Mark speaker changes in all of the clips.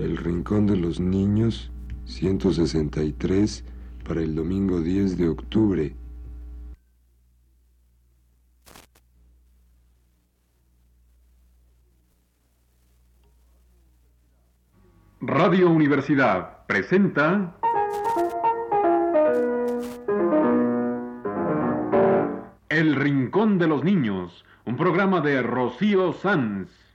Speaker 1: El Rincón de los Niños, 163, para el domingo 10 de octubre.
Speaker 2: Radio Universidad presenta El Rincón de los Niños, un programa de Rocío Sanz.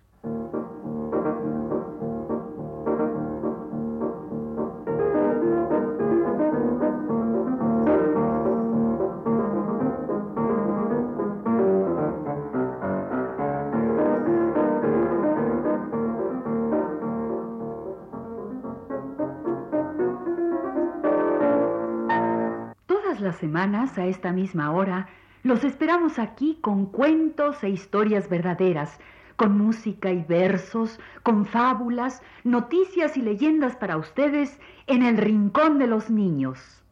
Speaker 3: Semanas, a esta misma hora, los esperamos aquí con cuentos e historias verdaderas, con música y versos, con fábulas, noticias y leyendas para ustedes en el Rincón de los Niños.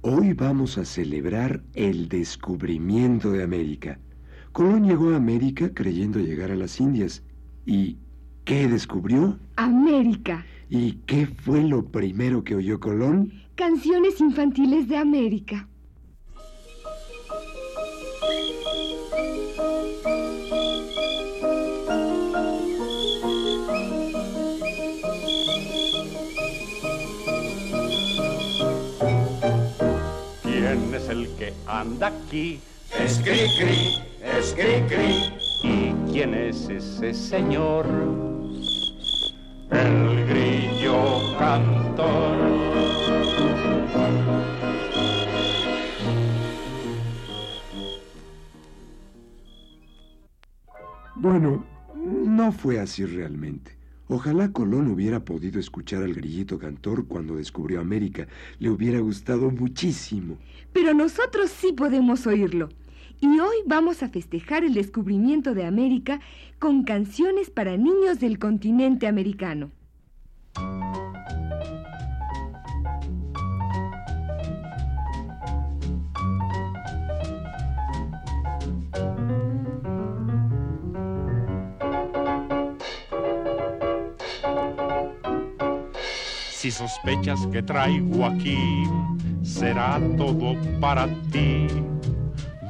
Speaker 1: Hoy vamos a celebrar el descubrimiento de América. Colón llegó a América creyendo llegar a las Indias. ¿Y qué descubrió?
Speaker 4: América.
Speaker 1: ¿Y qué fue lo primero que oyó Colón?
Speaker 4: Canciones infantiles de América.
Speaker 5: ¿Quién es el que anda aquí?
Speaker 6: Es cri cri, es cri cri.
Speaker 5: ¿Y quién es ese señor?
Speaker 6: El cantor.
Speaker 1: Bueno, no fue así realmente. Ojalá Colón hubiera podido escuchar al grillito cantor cuando descubrió América. Le hubiera gustado muchísimo.
Speaker 4: Pero nosotros sí podemos oírlo. Y hoy vamos a festejar el descubrimiento de América con canciones para niños del continente americano.
Speaker 5: Si sospechas que traigo aquí, será todo para ti.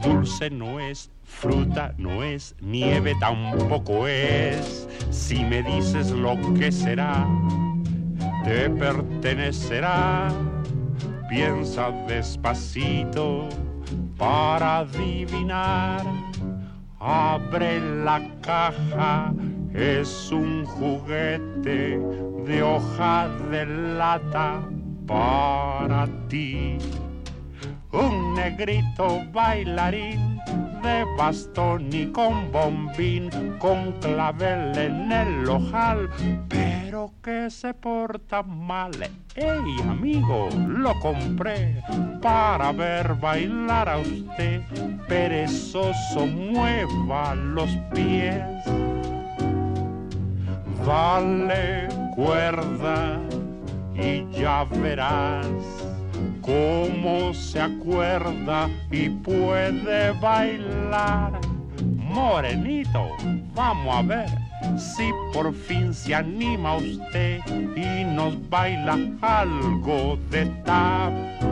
Speaker 5: Dulce no es, fruta no es, nieve tampoco es. Si me dices lo que será, te pertenecerá. Piensa despacito para adivinar. Abre la caja, es un juguete de hoja de lata para ti. Un negrito bailarín de bastón y con bombín, con clavel en el ojal, pero que se porta mal. ¡Ey, amigo! Lo compré para ver bailar a usted. Perezoso, mueva los pies. Dale cuerda y ya verás cómo se acuerda y puede bailar. Morenito, vamos a ver si por fin se anima usted y nos baila algo de tap.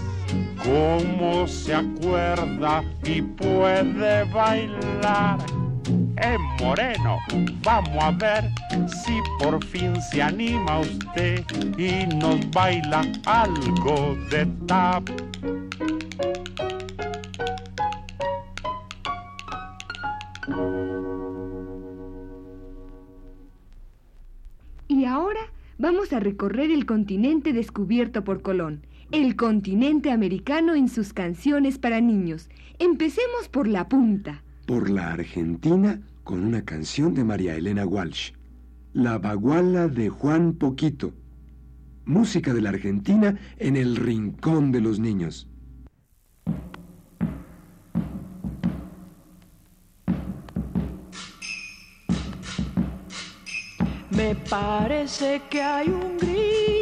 Speaker 5: cómo se acuerda y puede bailar. es moreno. Vamos a ver si por fin se anima usted y nos baila algo de tap.
Speaker 4: Y ahora vamos a recorrer el continente descubierto por Colón, el continente americano en sus canciones para niños. Empecemos por la punta.
Speaker 1: Por la Argentina con una canción de María Elena Walsh, La Baguala de Juan Poquito. Música de la Argentina en el Rincón de los Niños.
Speaker 7: Me parece que hay un la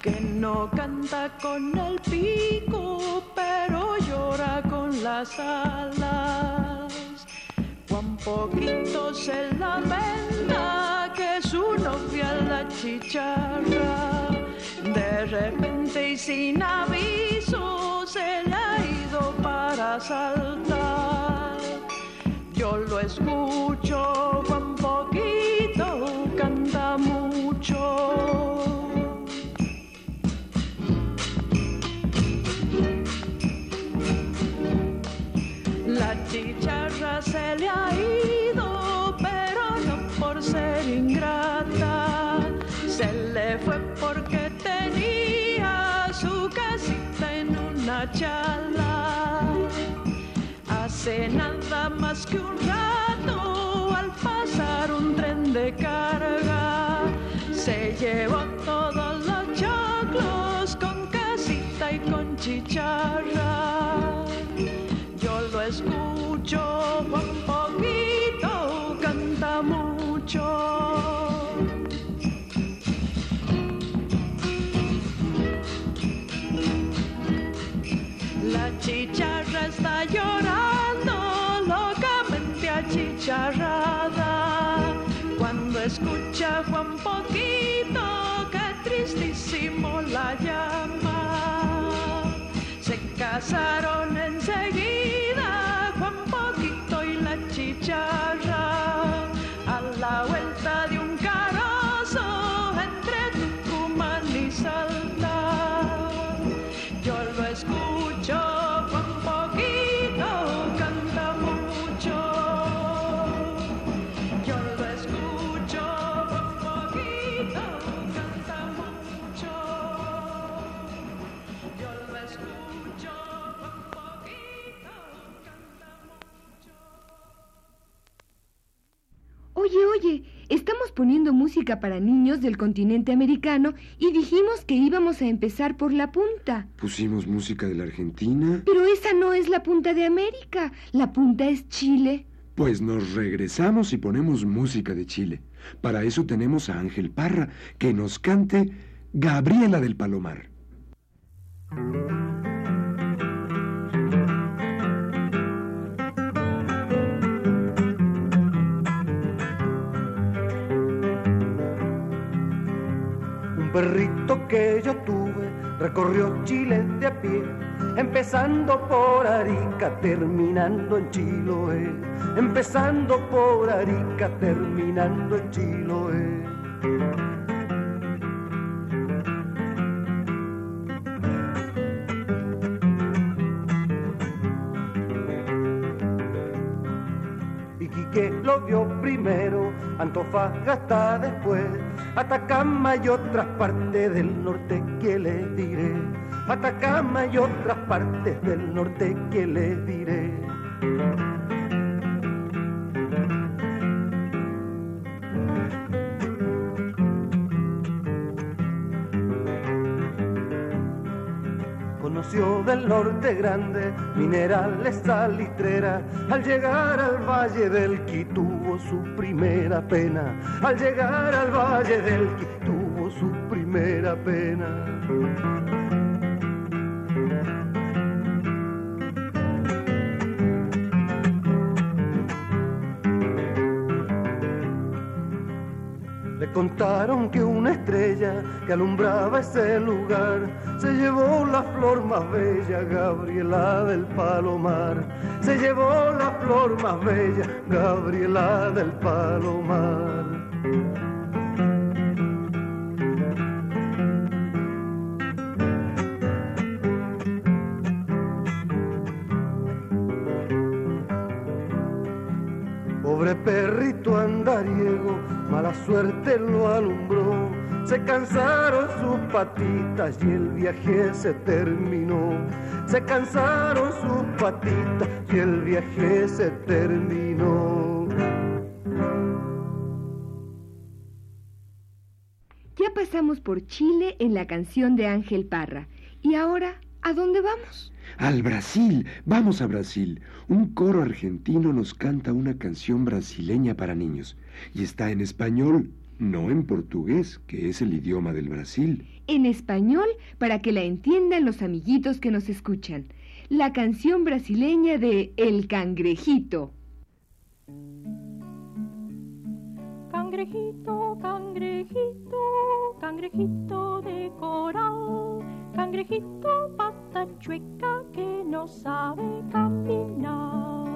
Speaker 7: que no canta con el pico, pero llora con las alas. Cuán poquito se lamenta que su novia la chicharra, de repente y sin aviso se le ha ido para saltar yo lo escucho un poquito, canta La chicharra se le ha ido, pero no por ser ingrata, se le fue porque tenía su casita en una chala. Hace nada más que un rato al pasar un tren de carga con chicharra se
Speaker 4: música para niños del continente americano y dijimos que íbamos a empezar por la punta.
Speaker 1: Pusimos música de la Argentina.
Speaker 4: Pero esa no es la punta de América. La punta es Chile.
Speaker 1: Pues nos regresamos y ponemos música de Chile. Para eso tenemos a Ángel Parra, que nos cante Gabriela del Palomar.
Speaker 8: Perrito que yo tuve recorrió Chile de a pie, empezando por Arica, terminando en Chiloé, empezando por Arica, terminando en Chiloé. Iquique lo vio primero, Antofagasta después, Atacama y otras partes del norte que les diré. Atacama y otras partes del norte que les diré. Conoció del norte grande minerales salitreras. Al llegar al valle del Qui tuvo su primera pena. Al llegar al valle del tuvo su primera pena. Contaron que una estrella que alumbraba ese lugar se llevó la flor más bella, Gabriela del Palomar. Se llevó la flor más bella, Gabriela del Palomar. Lo alumbró. Se cansaron sus patitas y el viaje se terminó. Se cansaron sus patitas y el viaje se terminó.
Speaker 4: Ya pasamos por Chile en la canción de Ángel Parra. ¿Y ahora a dónde vamos?
Speaker 1: Al Brasil, vamos a Brasil. Un coro argentino nos canta una canción brasileña para niños. Y está en español, no en portugués, que es el idioma del Brasil.
Speaker 4: En español para que la entiendan los amiguitos que nos escuchan. La canción brasileña de El Cangrejito.
Speaker 9: Cangrejito, cangrejito, cangrejito de coral, cangrejito pata chueca que no sabe caminar,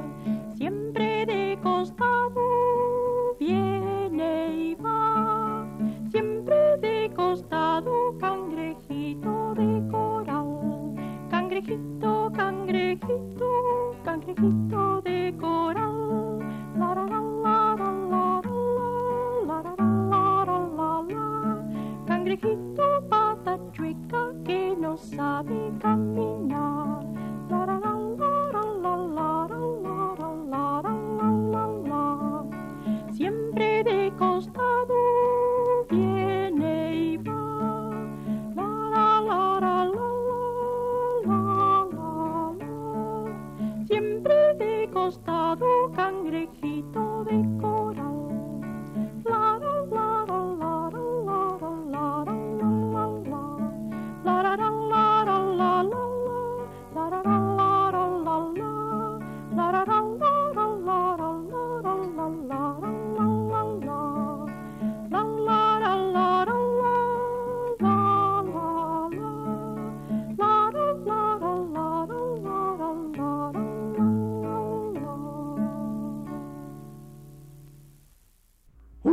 Speaker 9: siempre de costado viene y va, siempre de costado cangrejito de coral, cangrejito, cangrejito, cangrejito de coral,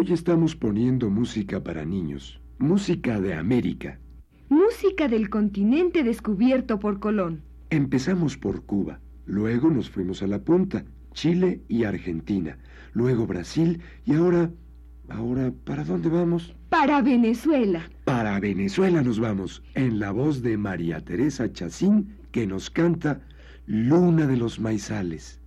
Speaker 1: Hoy estamos poniendo música para niños, música de América.
Speaker 4: Música del continente descubierto por Colón.
Speaker 1: Empezamos por Cuba, luego nos fuimos a la punta, Chile y Argentina, luego Brasil y ahora, ahora, ¿para dónde vamos?
Speaker 4: Para Venezuela.
Speaker 1: Para Venezuela nos vamos, en la voz de María Teresa Chacín, que nos canta Luna de los Maizales.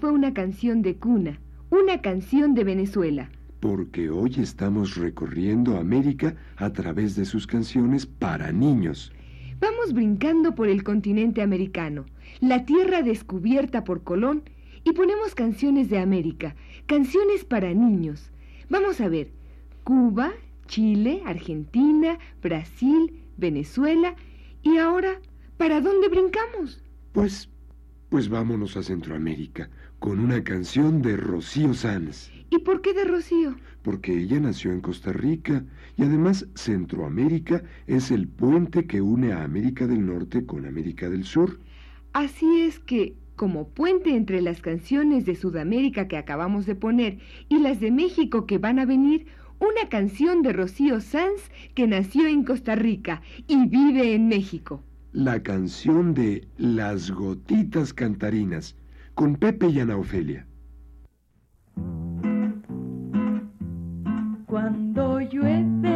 Speaker 4: Fue una canción de cuna, una canción de Venezuela.
Speaker 1: Porque hoy estamos recorriendo América a través de sus canciones para niños.
Speaker 4: Vamos brincando por el continente americano, la tierra descubierta por Colón, y ponemos canciones de América, canciones para niños. Vamos a ver, Cuba, Chile, Argentina, Brasil, Venezuela, y ahora, ¿para dónde brincamos?
Speaker 1: Pues, pues vámonos a Centroamérica con una canción de Rocío Sanz.
Speaker 4: ¿Y por qué de Rocío?
Speaker 1: Porque ella nació en Costa Rica y además Centroamérica es el puente que une a América del Norte con América del Sur.
Speaker 4: Así es que, como puente entre las canciones de Sudamérica que acabamos de poner y las de México que van a venir, una canción de Rocío Sanz que nació en Costa Rica y vive en México.
Speaker 1: La canción de Las Gotitas Cantarinas con Pepe y Ana Ofelia.
Speaker 10: Cuando llueve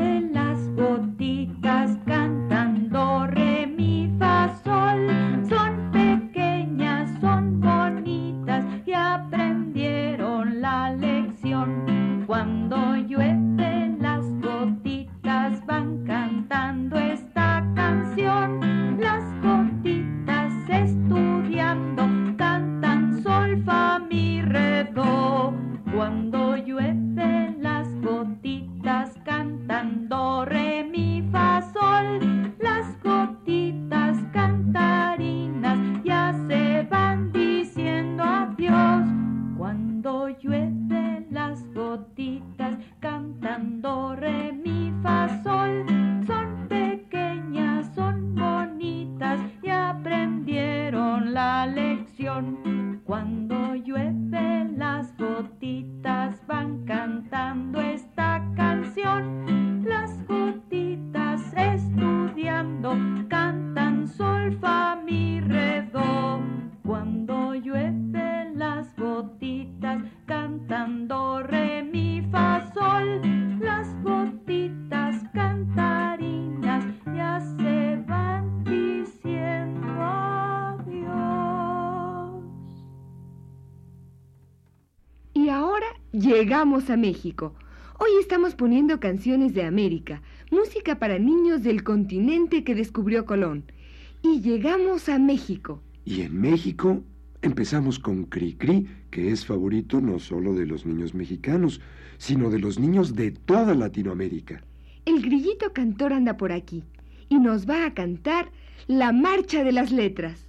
Speaker 4: llegamos a México. Hoy estamos poniendo canciones de América, música para niños del continente que descubrió Colón. Y llegamos a México.
Speaker 1: Y en México empezamos con Cri Cri, que es favorito no solo de los niños mexicanos, sino de los niños de toda Latinoamérica.
Speaker 4: El grillito cantor anda por aquí y nos va a cantar la marcha de las letras.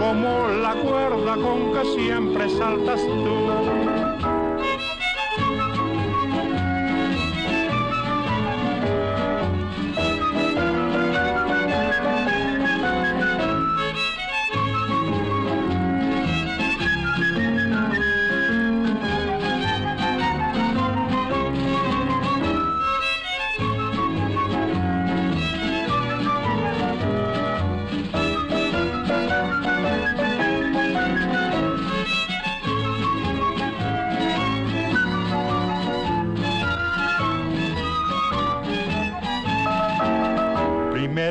Speaker 5: como la cuerda con que siempre saltas tú.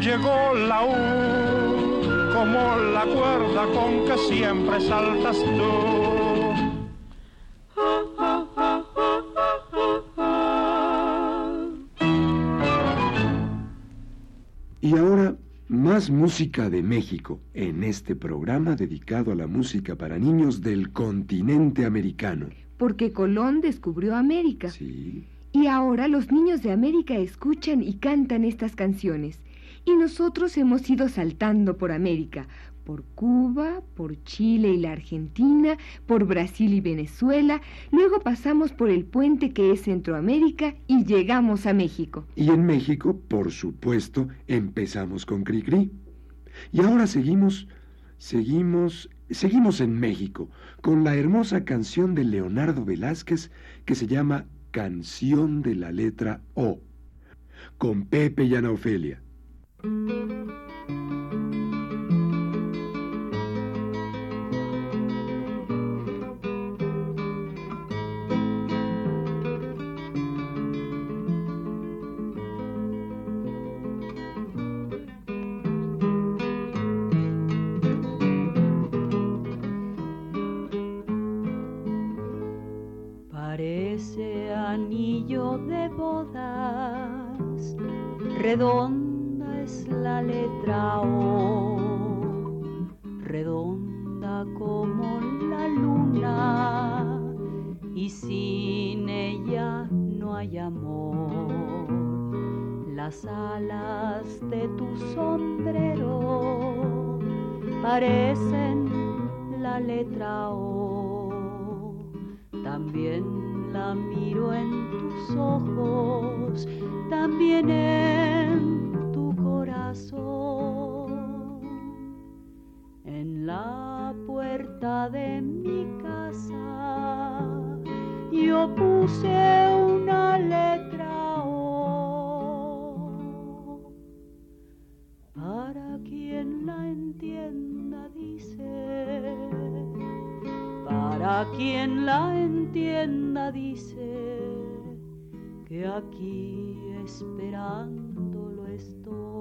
Speaker 5: llegó la U, como la cuerda con que siempre saltas tú.
Speaker 1: Y ahora, más música de México en este programa dedicado a la música para niños del continente americano.
Speaker 4: Porque Colón descubrió América.
Speaker 1: Sí.
Speaker 4: Y ahora los niños de América escuchan y cantan estas canciones. Y nosotros hemos ido saltando por América, por Cuba, por Chile y la Argentina, por Brasil y Venezuela, luego pasamos por el puente que es Centroamérica y llegamos a México.
Speaker 1: Y en México, por supuesto, empezamos con Cricri. Y ahora seguimos, seguimos, seguimos en México con la hermosa canción de Leonardo Velázquez que se llama Canción de la letra O, con Pepe y Ana Ofelia.
Speaker 10: Thank you. Las alas de tu sombrero parecen la letra O también la miro en tus ojos, también en tu corazón. En la puerta de mi casa yo puse para quien la entienda dice que aquí esperándolo estoy.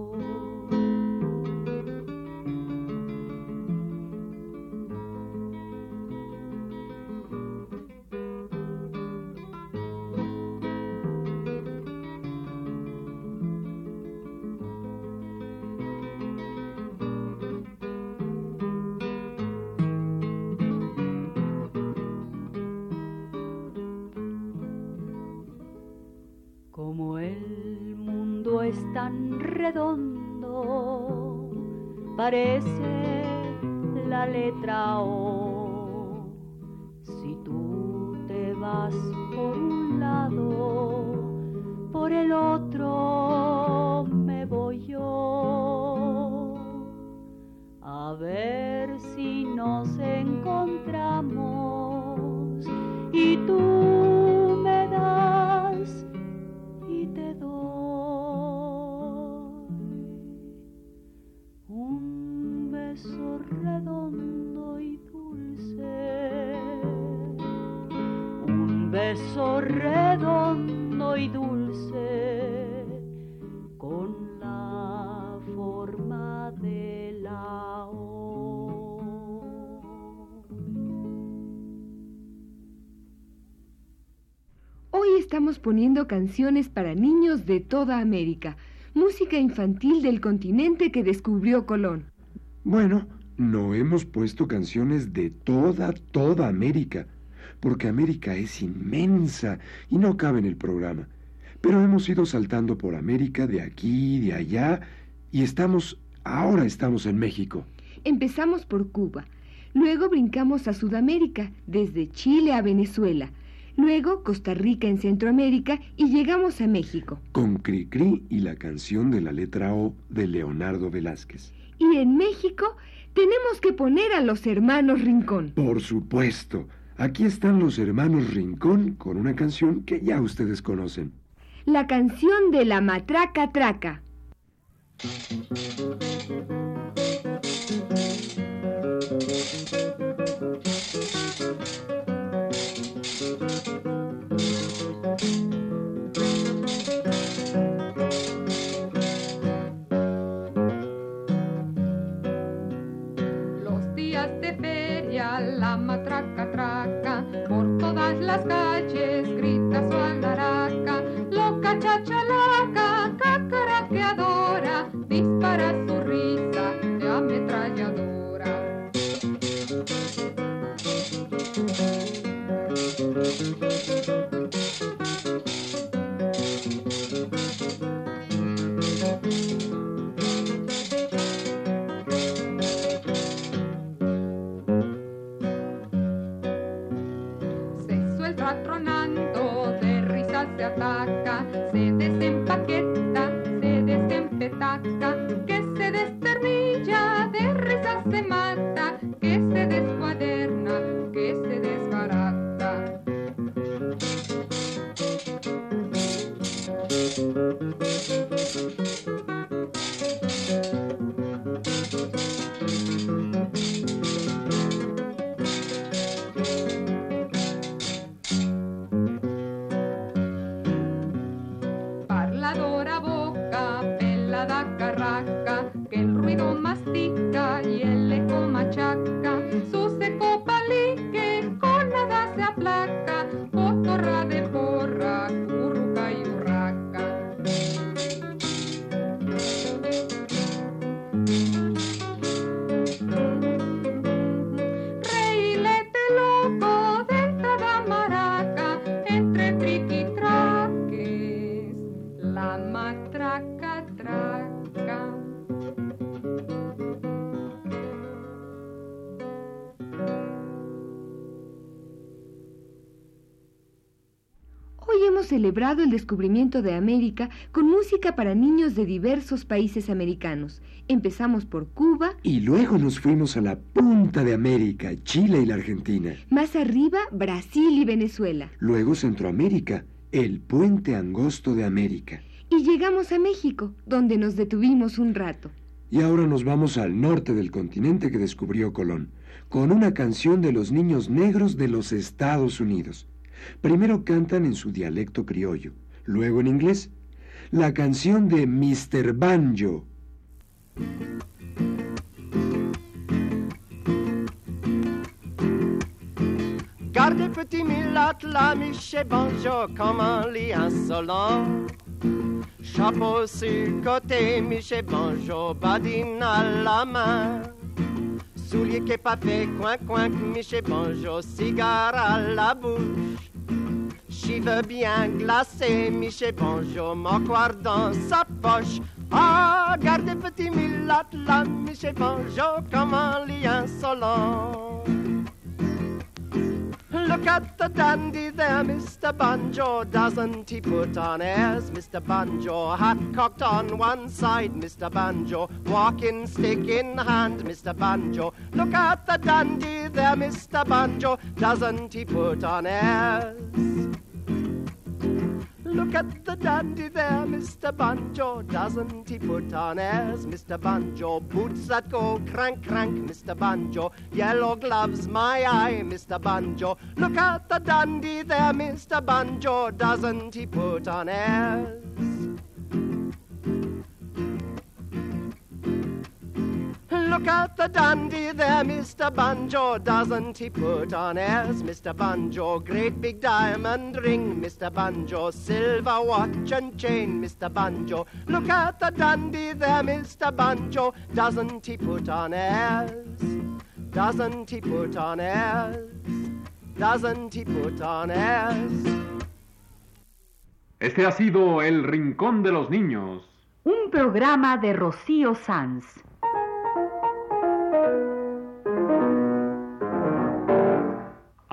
Speaker 10: Tan redondo, parece la letra O. beso redondo y dulce con la forma de la O.
Speaker 4: Hoy estamos poniendo canciones para niños de toda América, música infantil del continente que descubrió Colón.
Speaker 1: Bueno, no hemos puesto canciones de toda, toda América, porque América es inmensa y no cabe en el programa. Pero hemos ido saltando por América de aquí, de allá, y estamos, ahora estamos en México.
Speaker 4: Empezamos por Cuba, luego brincamos a Sudamérica, desde Chile a Venezuela, luego Costa Rica en Centroamérica y llegamos a México.
Speaker 1: Con Cricri y la canción de la letra O de Leonardo Velázquez.
Speaker 4: Y en México Tenemos que poner a los hermanos Rincón.
Speaker 1: Por supuesto. Aquí están los hermanos Rincón con una canción que ya ustedes conocen.
Speaker 4: La canción de la matraca traca.
Speaker 11: Todas
Speaker 4: celebrado el descubrimiento de América con música para niños de diversos países americanos. Empezamos por Cuba,
Speaker 1: Y luego nos fuimos a la punta de América, Chile y la Argentina.
Speaker 4: más arriba Brasil y Venezuela.
Speaker 1: Luego Centroamérica, el puente angosto de América.
Speaker 4: Y llegamos a México, donde nos detuvimos un rato.
Speaker 1: Y ahora nos vamos al norte del continente que descubrió Colón, con una canción de los niños negros de los Estados Unidos. Primero cantan en su dialecto criollo, luego en inglés. La canción de Mr. Banjo.
Speaker 12: Gardez petit mulâtre, là, Michel Bonjour, comment lit insolent. Chapeau sur côté, Michel Bonjour, badine à la main. Soulier qui est fait, coin coin, Michel Bonjour, cigare à la bouche. Cheveux bien glacés, Michel Bonjour, moquoir dans sa poche. Ah, gardez petit mulâtre, là, Michel Bonjour, comment lit insolent. Look at the dandy there, Mr. Banjo. Doesn't he put on airs, Mr. Banjo? Hat cocked on one side, Mr. Banjo. Walking stick in hand, Mr. Banjo. Look at the dandy there, Mr. Banjo. Doesn't he put on airs? Look at the dandy there, Mr. Banjo. Doesn't he put on airs, Mr. Banjo? Boots that go crank, crank, Mr. Banjo. Yellow gloves, my eye, Mr. Banjo. Look at the dandy there, Mr. Banjo. Doesn't he put on airs? Look at the dandy there, Mr. Banjo. Doesn't he put on airs, Mr. Banjo? Great big diamond ring, Mr. Banjo. Silver watch and chain, Mr. Banjo. Look at the dandy there, Mr. Banjo. Doesn't he put on airs? Doesn't he put on airs? Doesn't he put on airs?
Speaker 2: Este ha sido El Rincón de los Niños.
Speaker 3: Un programa de Rocío Sanz.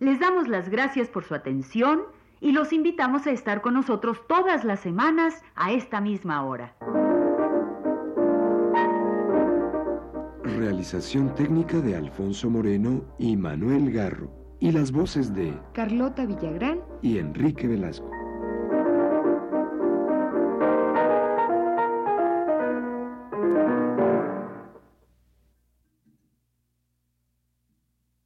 Speaker 3: les damos las gracias por su atención y los invitamos a estar con nosotros todas las semanas a esta misma hora.
Speaker 1: Realización técnica de Alfonso Moreno y Manuel Garro. Y las voces de
Speaker 4: Carlota Villagrán
Speaker 1: y Enrique Velasco.